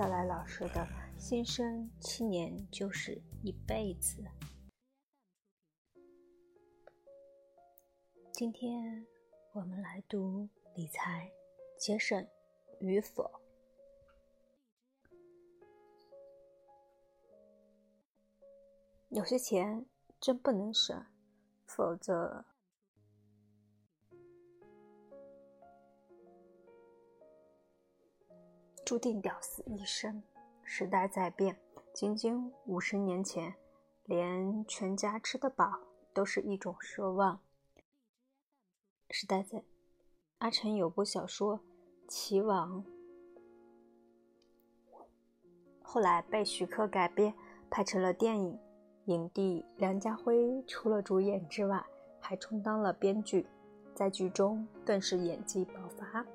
小来老师的《新生七年就是一辈子》。今天我们来读理财节省与否。有些钱真不能省，否则注定屌丝一生。时代在变，仅仅五十年前，连全家吃得饱都是一种奢望。时代在，阿晨有部小说《齐王》，后来被徐克改编拍成了电影。影帝梁家辉除了主演之外，还充当了编剧，在剧中更是演技爆发。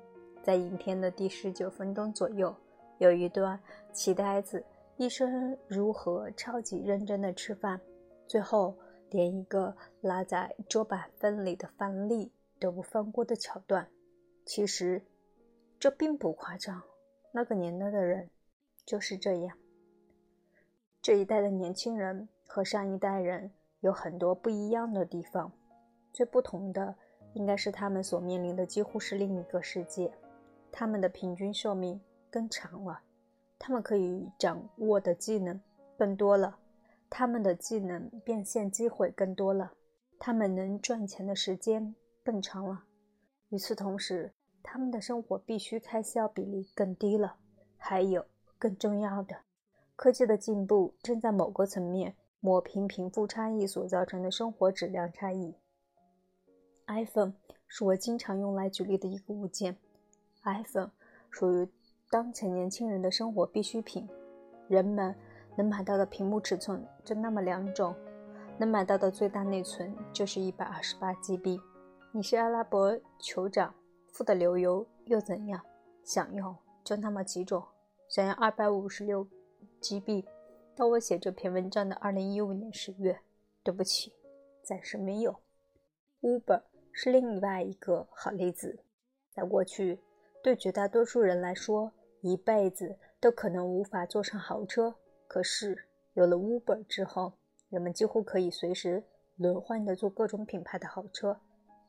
在影片的第十九分钟左右，有一段齐呆子一生如何超级认真的吃饭，最后连一个拉在桌板缝里的饭粒都不放过的桥段。其实这并不夸张，那个年代的人就是这样。这一代的年轻人和上一代人有很多不一样的地方，最不同的应该是他们所面临的几乎是另一个世界。他们的平均寿命更长了，他们可以掌握的技能更多了，他们的技能变现机会更多了，他们能赚钱的时间更长了。与此同时，他们的生活必须开销比例更低了。还有更重要的，科技的进步正在某个层面抹平贫富差异所造成的生活质量差异。iPhone 是我经常用来举例的一个物件。iPhone 属于当前年轻人的生活必需品。人们能买到的屏幕尺寸就那么两种，能买到的最大内存就是一百二十八 GB。你是阿拉伯酋长，富得流油又怎样？想用就那么几种。想要二百五十六 GB，到我写这篇文章的二零一五年十月，对不起，暂时没有。Uber 是另外一个好例子。在过去，对绝大多数人来说，一辈子都可能无法坐上豪车。可是有了 Uber 之后，人们几乎可以随时轮换的坐各种品牌的豪车，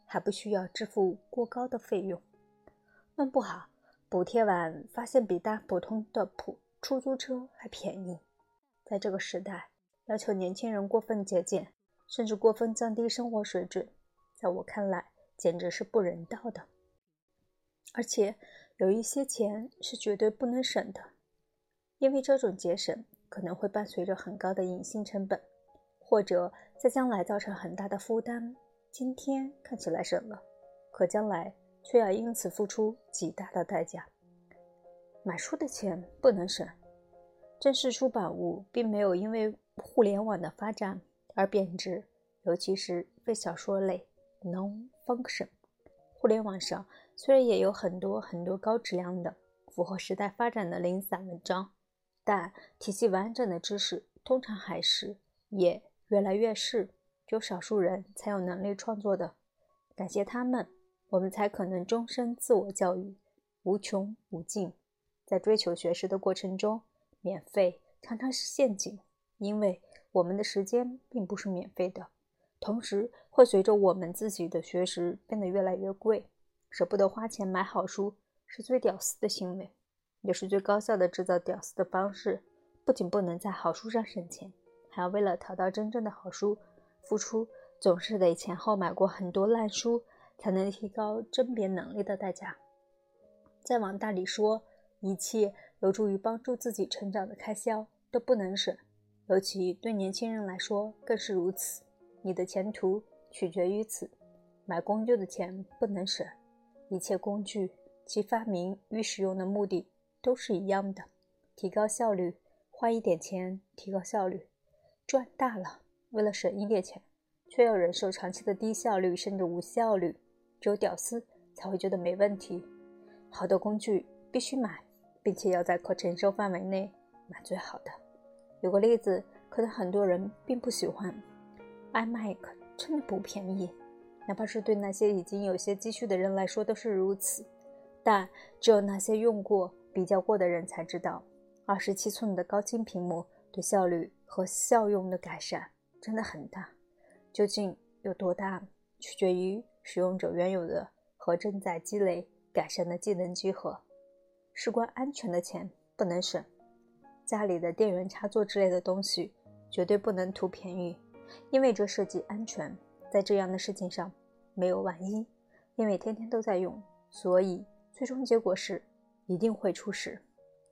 还不需要支付过高的费用。弄不好，补贴完发现比搭普通的普出租车还便宜。在这个时代，要求年轻人过分节俭，甚至过分降低生活水准，在我看来简直是不人道的。而且有一些钱是绝对不能省的，因为这种节省可能会伴随着很高的隐性成本，或者在将来造成很大的负担。今天看起来省了，可将来却要因此付出极大的代价。买书的钱不能省，正式出版物并没有因为互联网的发展而贬值，尤其是非小说类 （non-fiction）。互联网上虽然也有很多很多高质量的、符合时代发展的零散文章，但体系完整的知识通常还是也越来越是只有少数人才有能力创作的。感谢他们，我们才可能终身自我教育，无穷无尽。在追求学识的过程中，免费常常是陷阱，因为我们的时间并不是免费的。同时，会随着我们自己的学识变得越来越贵，舍不得花钱买好书是最屌丝的行为，也是最高效的制造屌丝的方式。不仅不能在好书上省钱，还要为了淘到真正的好书，付出总是得前后买过很多烂书才能提高甄别能力的代价。再往大里说，一切有助于帮助自己成长的开销都不能省，尤其对年轻人来说更是如此。你的前途取决于此。买工具的钱不能省，一切工具其发明与使用的目的都是一样的，提高效率。花一点钱提高效率，赚大了。为了省一点钱，却要忍受长期的低效率甚至无效率，只有屌丝才会觉得没问题。好的工具必须买，并且要在可承受范围内买最好的。有个例子，可能很多人并不喜欢，iMac 真的不便宜，哪怕是对那些已经有些积蓄的人来说都是如此。但只有那些用过、比较过的人才知道，二十七寸的高清屏幕对效率和效用的改善真的很大。究竟有多大，取决于使用者原有的和正在积累改善的技能集合。事关安全的钱不能省，家里的电源插座之类的东西绝对不能图便宜，因为这涉及安全。在这样的事情上没有万一，因为天天都在用，所以最终结果是一定会出事。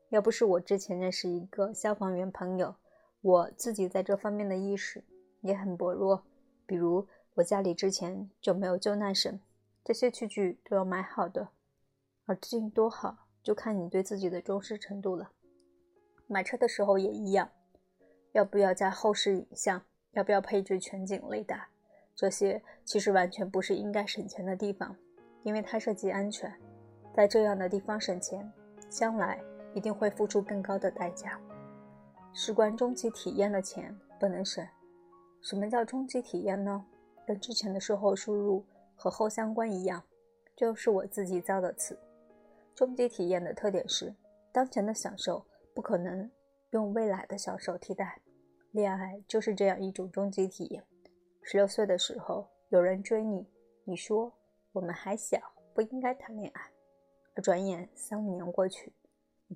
要不是我之前认识一个消防员朋友，我自己在这方面的意识也很薄弱。比如我家里之前就没有救难绳，这些器具都要买好的，而近多好。就看你对自己的重视程度了。买车的时候也一样，要不要加后视影像，要不要配置全景雷达，这些其实完全不是应该省钱的地方，因为它涉及安全。在这样的地方省钱，将来一定会付出更高的代价。事关终极体验的钱不能省。什么叫终极体验呢？跟之前的售后输入和后相关一样，就是我自己造的词。终极体验的特点是，当前的享受不可能用未来的享受替代。恋爱就是这样一种终极体验。十六岁的时候，有人追你，你说我们还小，不应该谈恋爱。而转眼三五年过去，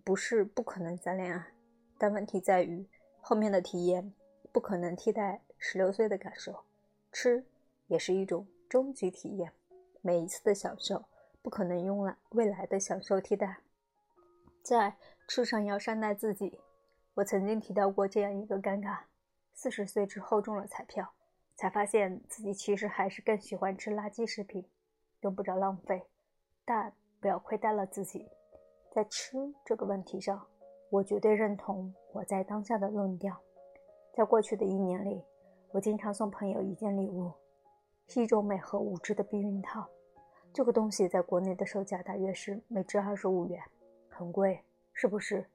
不是不可能再恋爱，但问题在于后面的体验不可能替代十六岁的感受。吃也是一种终极体验，每一次的享受。不可能用来未来的享受替代，在吃上要善待自己。我曾经提到过这样一个尴尬：四十岁之后中了彩票，才发现自己其实还是更喜欢吃垃圾食品，用不着浪费，但不要亏待了自己。在吃这个问题上，我绝对认同我在当下的论调。在过去的一年里，我经常送朋友一件礼物，是一种美和无知的避孕套。这个东西在国内的售价大约是每只二十五元，很贵，是不是？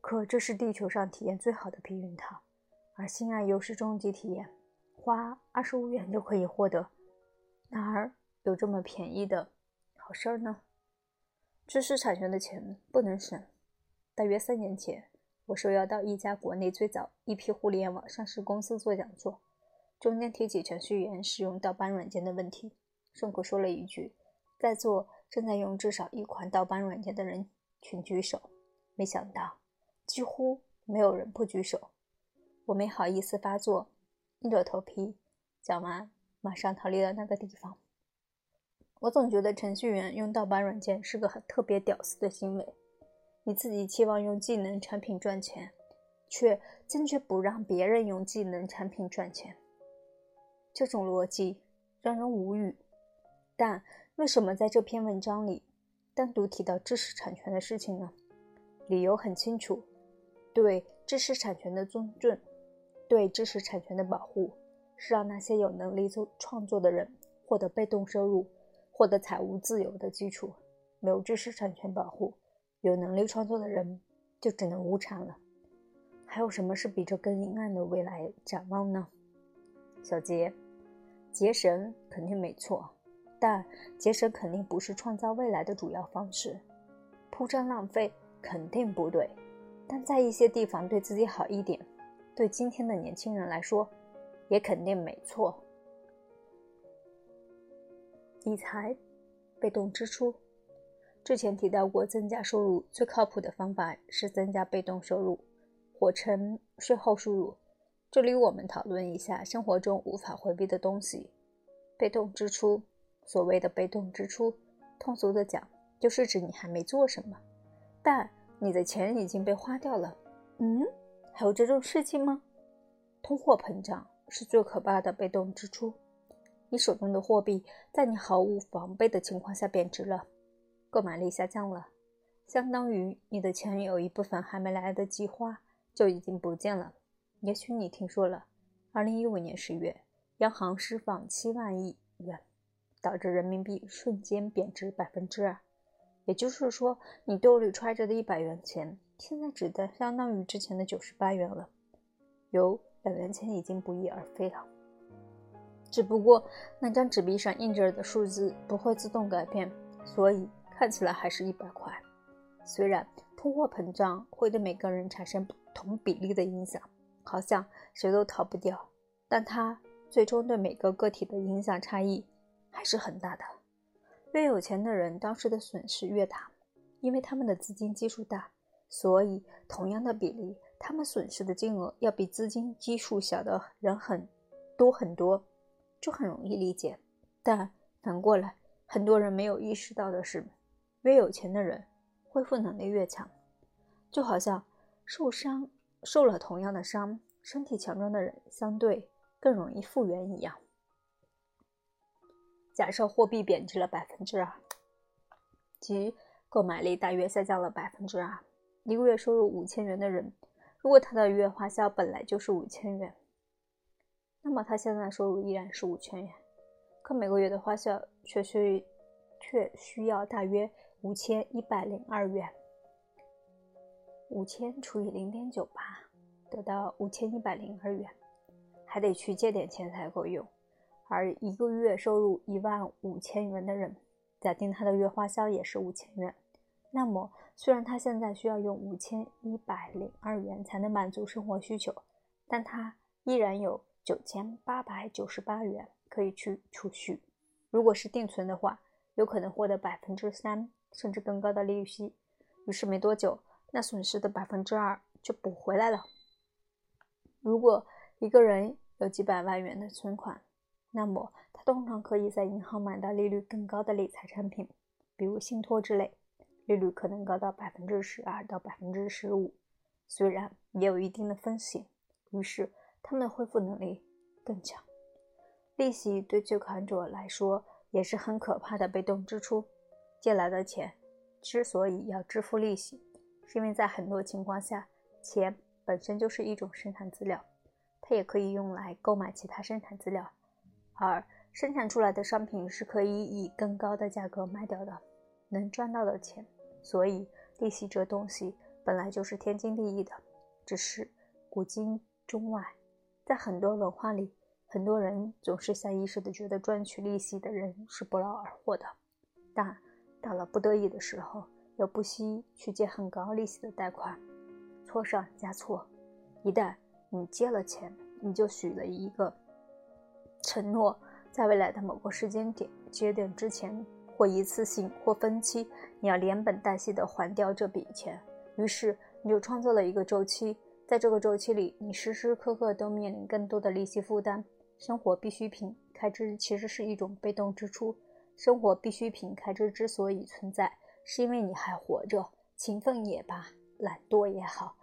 可这是地球上体验最好的避孕套，而性爱又是终极体验，花二十五元就可以获得，哪儿有这么便宜的好事儿呢？知识产权的钱不能省。大约三年前，我受邀到一家国内最早一批互联网上市公司做讲座，中间提起程序员使用盗版软件的问题，顺口说了一句。在座正在用至少一款盗版软件的人，请举手。没想到，几乎没有人不举手。我没好意思发作，硬着头皮讲完，马上逃离了那个地方。我总觉得程序员用盗版软件是个很特别屌丝的行为。你自己期望用技能产品赚钱，却坚决不让别人用技能产品赚钱，这种逻辑让人无语。但。为什么在这篇文章里单独提到知识产权的事情呢？理由很清楚：对知识产权的尊重，对知识产权的保护，是让那些有能力做创作的人获得被动收入、获得财务自由的基础。没有知识产权保护，有能力创作的人就只能无产了。还有什么是比这更阴暗的未来展望呢？小杰，结绳肯定没错。但节省肯定不是创造未来的主要方式，铺张浪费肯定不对，但在一些地方对自己好一点，对今天的年轻人来说，也肯定没错。理财，被动支出，之前提到过，增加收入最靠谱的方法是增加被动收入，或称税后收入。这里我们讨论一下生活中无法回避的东西，被动支出。所谓的被动支出，通俗的讲，就是指你还没做什么，但你的钱已经被花掉了。嗯，还有这种事情吗？通货膨胀是最可怕的被动支出。你手中的货币在你毫无防备的情况下贬值了，购买力下降了，相当于你的钱有一部分还没来得及花就已经不见了。也许你听说了，二零一五年十月，央行释放七万亿元。导致人民币瞬间贬值百分之二，也就是说，你兜里揣着的一百元钱，现在只得相当于之前的九十八元了，有两元钱已经不翼而飞了。只不过那张纸币上印着的数字不会自动改变，所以看起来还是一百块。虽然通货膨胀会对每个人产生不同比例的影响，好像谁都逃不掉，但它最终对每个个体的影响差异还是很大的。越有钱的人当时的损失越大，因为他们的资金基数大，所以同样的比例，他们损失的金额要比资金基数小的人很多很多。就很容易理解，但反过来，很多人没有意识到的是，越有钱的人恢复能力越强，就好像受伤受了同样的伤，身体强壮的人相对更容易复原一样。假设货币贬值了百分之二，即购买力大约下降了百分之二，一个月收入五千元的人，如果他的月花销本来就是五千元。那么他现在收入依然是五千元，可每个月的花销却需却需要大约五千一百零二元。五千除以零点九八，得到五千一百零二元，还得去借点钱才够用。而一个月收入一万五千元的人，假定他的月花销也是五千元，那么虽然他现在需要用五千一百零二元才能满足生活需求，但他依然有。九千八百九十八元可以去储蓄，如果是定存的话，有可能获得百分之三甚至更高的利息。于是没多久，那损失的百分之二就补回来了。如果一个人有几百万元的存款，那么他通常可以在银行买到利率更高的理财产品，比如信托之类，利率可能高到百分之十二到百分之十五，虽然也有一定的风险。于是。他们的恢复能力更强，利息对借款者来说也是很可怕的被动支出。借来的钱之所以要支付利息，是因为在很多情况下，钱本身就是一种生产资料，它也可以用来购买其他生产资料，而生产出来的商品是可以以更高的价格卖掉的，能赚到的钱。所以，利息这东西本来就是天经地义的，只是古今中外。在很多文化里，很多人总是下意识地觉得赚取利息的人是不劳而获的，但到了不得已的时候，又不惜去借很高利息的贷款，错上加错。一旦你借了钱，你就许了一个承诺，在未来的某个时间点节点之前，或一次性或分期，你要连本带息的还掉这笔钱。于是你就创造了一个周期。在这个周期里，你时时刻刻都面临更多的利息负担。生活必需品开支其实是一种被动支出。生活必需品开支之所以存在，是因为你还活着。勤奋也罢，懒惰也好，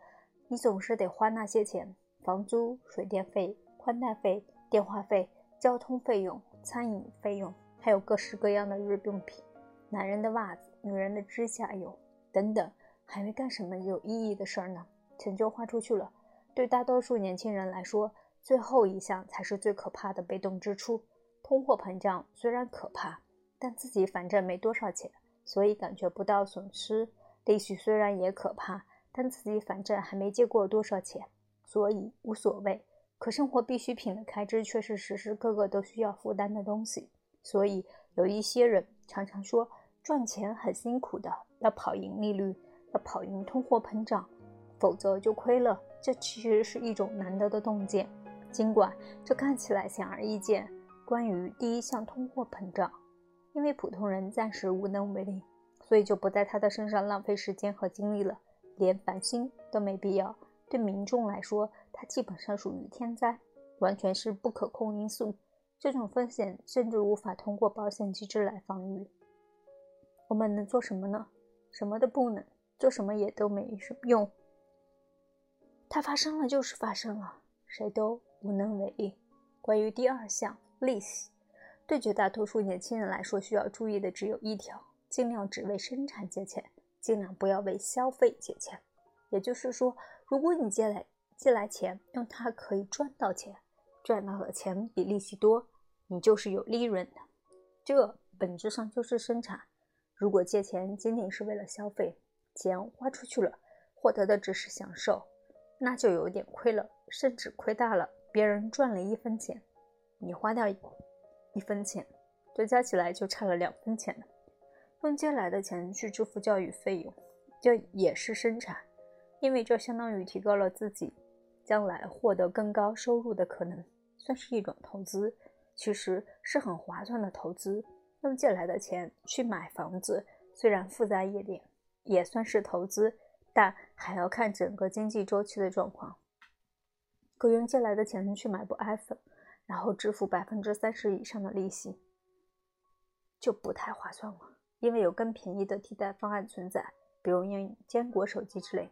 你总是得花那些钱：房租、水电费、宽带费、电话费、交通费用、餐饮费用，还有各式各样的日用品，男人的袜子、女人的指甲油等等。还没干什么有意义的事儿呢。钱就花出去了。对大多数年轻人来说，最后一项才是最可怕的被动支出。通货膨胀虽然可怕，但自己反正没多少钱，所以感觉不到损失。利息虽然也可怕，但自己反正还没借过多少钱，所以无所谓。可生活必需品的开支却是时时刻刻都需要负担的东西，所以有一些人常常说赚钱很辛苦的，要跑赢利率，要跑赢通货膨胀。否则就亏了。这其实是一种难得的洞见，尽管这看起来显而易见。关于第一项通货膨胀，因为普通人暂时无能为力，所以就不在他的身上浪费时间和精力了，连烦心都没必要。对民众来说，它基本上属于天灾，完全是不可控因素。这种风险甚至无法通过保险机制来防御。我们能做什么呢？什么都不能，做什么也都没什么用。它发生了就是发生了，谁都无能为力。关于第二项利息，对绝大多数年轻人来说，需要注意的只有一条：尽量只为生产借钱，尽量不要为消费借钱。也就是说，如果你借来借来钱，用它可以赚到钱，赚到的钱比利息多，你就是有利润的。这本质上就是生产。如果借钱仅仅是为了消费，钱花出去了，获得的只是享受，那就有点亏了，甚至亏大了。别人赚了一分钱，你花掉一分钱，这加起来就差了两分钱。用借来的钱去支付教育费用，这也是生产，因为这相当于提高了自己将来获得更高收入的可能，算是一种投资，其实是很划算的投资。用借来的钱去买房子，虽然复杂一点，也算是投资，但还要看整个经济周期的状况。可用借来的钱去买部 iPhone，然后支付百分之三十以上的利息，就不太划算了。因为有更便宜的替代方案存在，比如用坚果手机之类，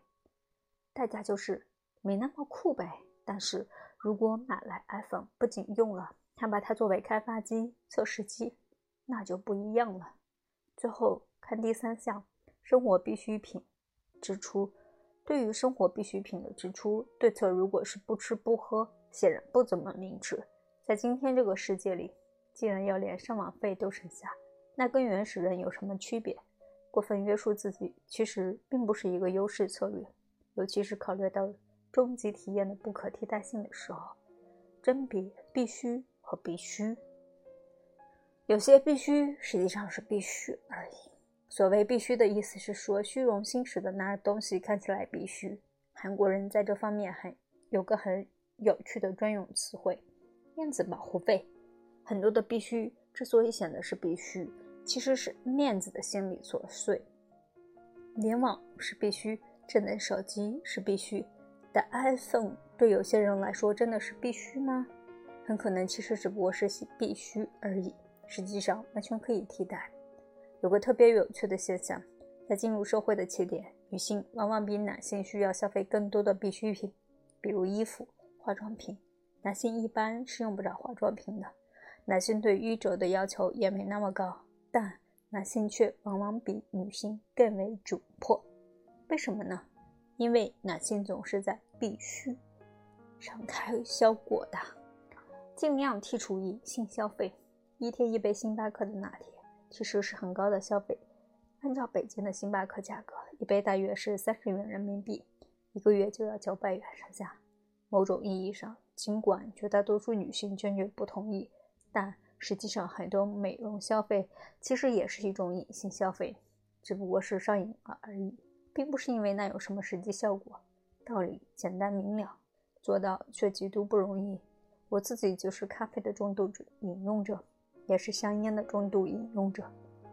代价就是没那么酷呗。但是如果买来 iPhone，不仅用了，还把它作为开发机、测试机。那就不一样了。最后看第三项，生活必需品支出。对于生活必需品的支出对策，如果是不吃不喝，显然不怎么明智。在今天这个世界里，既然要连上网费都省下，那跟原始人有什么区别？过分约束自己，其实并不是一个优势策略，尤其是考虑到终极体验的不可替代性的时候。甄别必须和必须。有些必须实际上是必须而已。所谓必须的意思是说，虚荣心使得那东西看起来必须。韩国人在这方面很有个很有趣的专用词汇——面子保护费。很多的必须之所以显得是必须，其实是面子的心理作祟。联网是必须，智能手机是必须，但 iPhone 对有些人来说真的是必须吗？很可能其实只不过是必须而已。实际上完全可以替代。有个特别有趣的现象，在进入社会的起点，女性往往比男性需要消费更多的必需品，比如衣服、化妆品。男性一般是用不着化妆品的。男性对衣着的要求也没那么高，但男性却往往比女性更为窘迫。为什么呢？因为男性总是在必须上开销过大，尽量剔除隐性消费。一天一杯星巴克的拿铁其实是很高的消费。按照北京的星巴克价格，一杯大约是三十元人民币，一个月就要九百元上下。某种意义上，尽管绝大多数女性坚决不同意，但实际上很多美容消费其实也是一种隐性消费，只不过是上瘾了而已，并不是因为那有什么实际效果。道理简单明了，做到却极度不容易。我自己就是咖啡的重度饮用者。也是香烟的重度饮用者，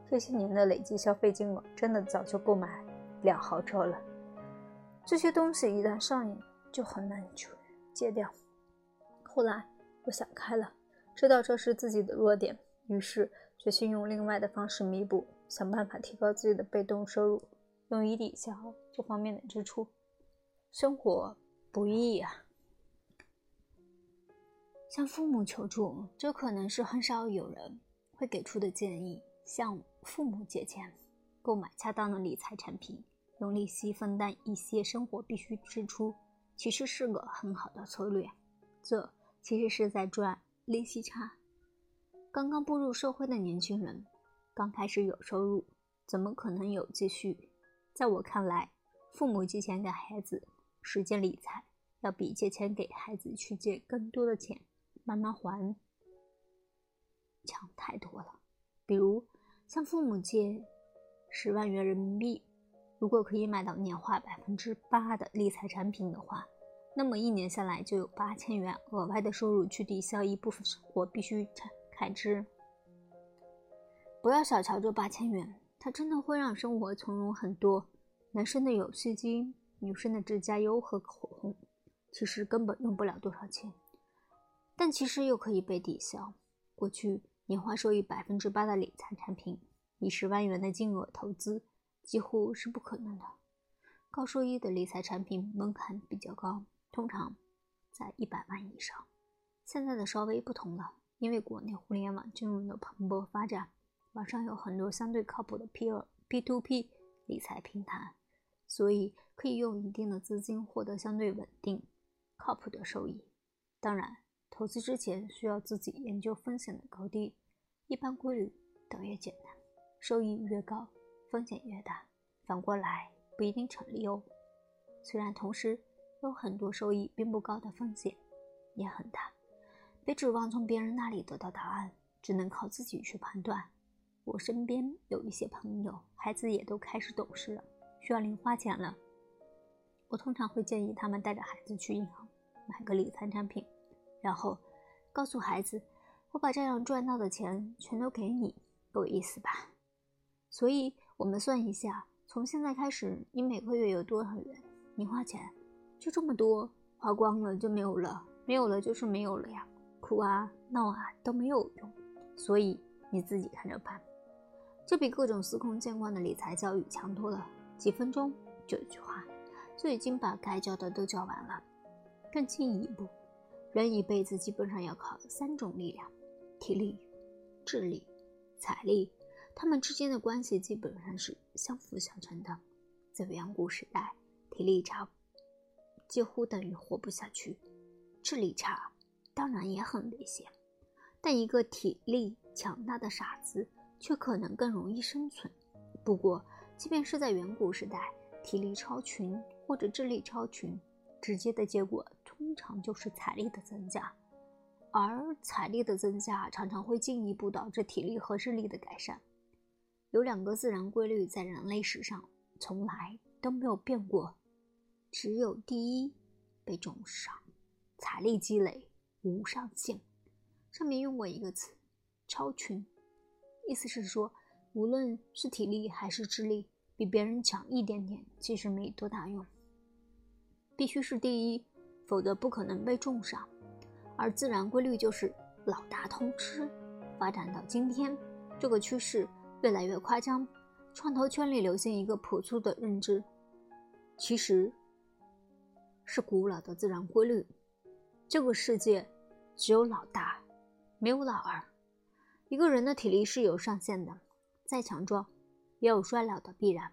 这些年的累计消费金额真的早就够买辆豪车了。这些东西一旦上瘾，就很难去戒掉。后来我想开了，知道这是自己的弱点，于是决心用另外的方式弥补，想办法提高自己的被动收入，用以抵消这方面的支出。生活不易啊。向父母求助，这可能是很少有人会给出的建议。向父母借钱，购买恰当的理财产品，用利息分担一些生活必需支出，其实是个很好的策略。这其实是在赚利息差。刚刚步入社会的年轻人，刚开始有收入，怎么可能有积蓄？在我看来，父母借钱给孩子实践理财，要比借钱给孩子去借更多的钱。慢慢还，强太多了。比如向父母借十万元人民币，如果可以买到年化百分之八的理财产品的话，那么一年下来就有八千元额外的收入去抵消一部分生活必须开开支。不要小瞧这八千元，它真的会让生活从容很多。男生的游戏机、女生的指甲油和口红，其实根本用不了多少钱。但其实又可以被抵消。过去年化收益百分之八的理财产品，以十万元的金额投资几乎是不可能的。高收益的理财产品门槛比较高，通常在一百万以上。现在的稍微不同了，因为国内互联网金融的蓬勃发展，网上有很多相对靠谱的 prp to P 理财平台，所以可以用一定的资金获得相对稳定、靠谱的收益。当然。投资之前需要自己研究风险的高低，一般规律都越简单，收益越高风险越大，反过来不一定成立哦。虽然同时有很多收益并不高的风险也很大，别指望从别人那里得到答案，只能靠自己去判断。我身边有一些朋友，孩子也都开始懂事了，需要零花钱了。我通常会建议他们带着孩子去银行买个理财产品，然后告诉孩子：“我把这样赚到的钱全都给你，够意思吧？”所以，我们算一下，从现在开始，你每个月有多少元？零花钱就这么多，花光了就没有了，没有了就是没有了呀，哭啊闹啊都没有用，所以你自己看着办。这比各种司空见惯的理财教育强多了，几分钟就一句话，就已经把该教的都教完了。更进一步，人一辈子基本上要靠三种力量：体力、智力、财力，他们之间的关系基本上是相辅相成的。在远古时代。体力差几乎等于活不下去，智力差当然也很危险，但一个体力强大的傻子却可能更容易生存。不过，即便是在远古时代，体力超群或者智力超群，直接的结果通常就是财力的增加，而财力的增加常常会进一步导致体力和智力的改善。有两个自然规律在人类史上从来都没有变过。只有第一被重赏，财力积累无上限。上面用过一个词“超群”，意思是说，无论是体力还是智力，比别人强一点点，其实没多大用。必须是第一，否则不可能被重赏。而自然规律就是老大通吃。发展到今天，这个趋势越来越夸张。创投圈里流行一个朴素的认知，其实。是古老的自然规律。这个世界只有老大，没有老二。一个人的体力是有上限的，再强壮也有衰老的必然。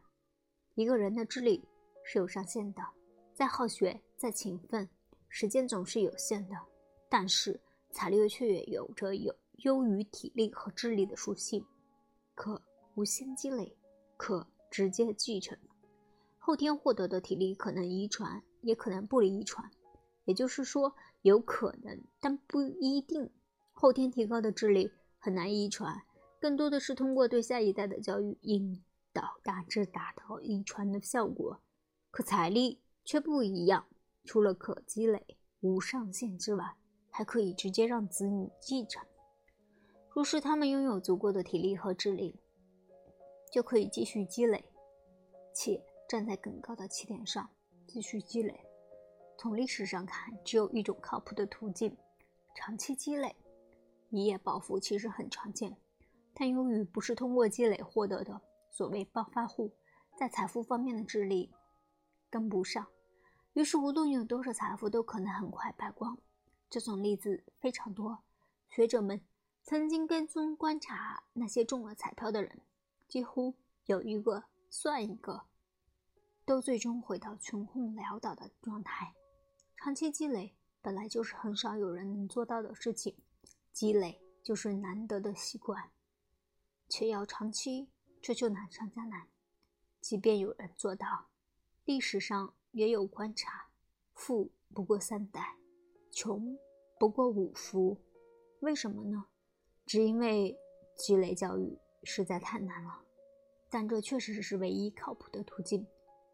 一个人的智力是有上限的，再好学再勤奋，时间总是有限的。但是财力却有着有优于体力和智力的属性，可无限积累，可直接继承。后天获得的体力可能遗传。也可能不遗传，也就是说，有可能，但不一定。后天提高的智力很难遗传，更多的是通过对下一代的教育引导，大致达到遗传的效果。可财力却不一样，除了可积累无上限之外，还可以直接让子女继承。若是他们拥有足够的体力和智力，就可以继续积累，且站在更高的起点上。继续积累。从历史上看，只有一种靠谱的途径：长期积累。一夜暴富其实很常见，但由于不是通过积累获得的，所谓暴发户在财富方面的智力跟不上，于是无论有多少财富，都可能很快败光。这种例子非常多。学者们曾经跟踪观察那些中了彩票的人，几乎有一个算一个。都最终回到穷困潦倒的状态。长期积累本来就是很少有人能做到的事情，积累就是难得的习惯，且要长期，这就难上加难。即便有人做到，历史上也有观察：富不过三代，穷不过五福。为什么呢？只因为积累教育实在太难了。但这确实是唯一靠谱的途径。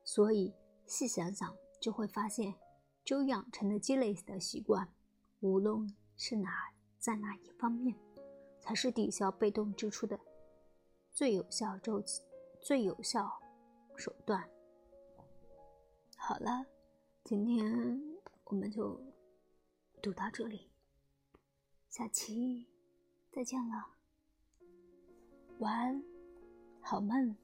所以细想想，就会发现，就养成的积累的习惯，无论是哪在哪一方面，才是抵消被动支出的最有效周期、最有效手段。好了，今天我们就读到这里，下期再见了，晚安，好梦。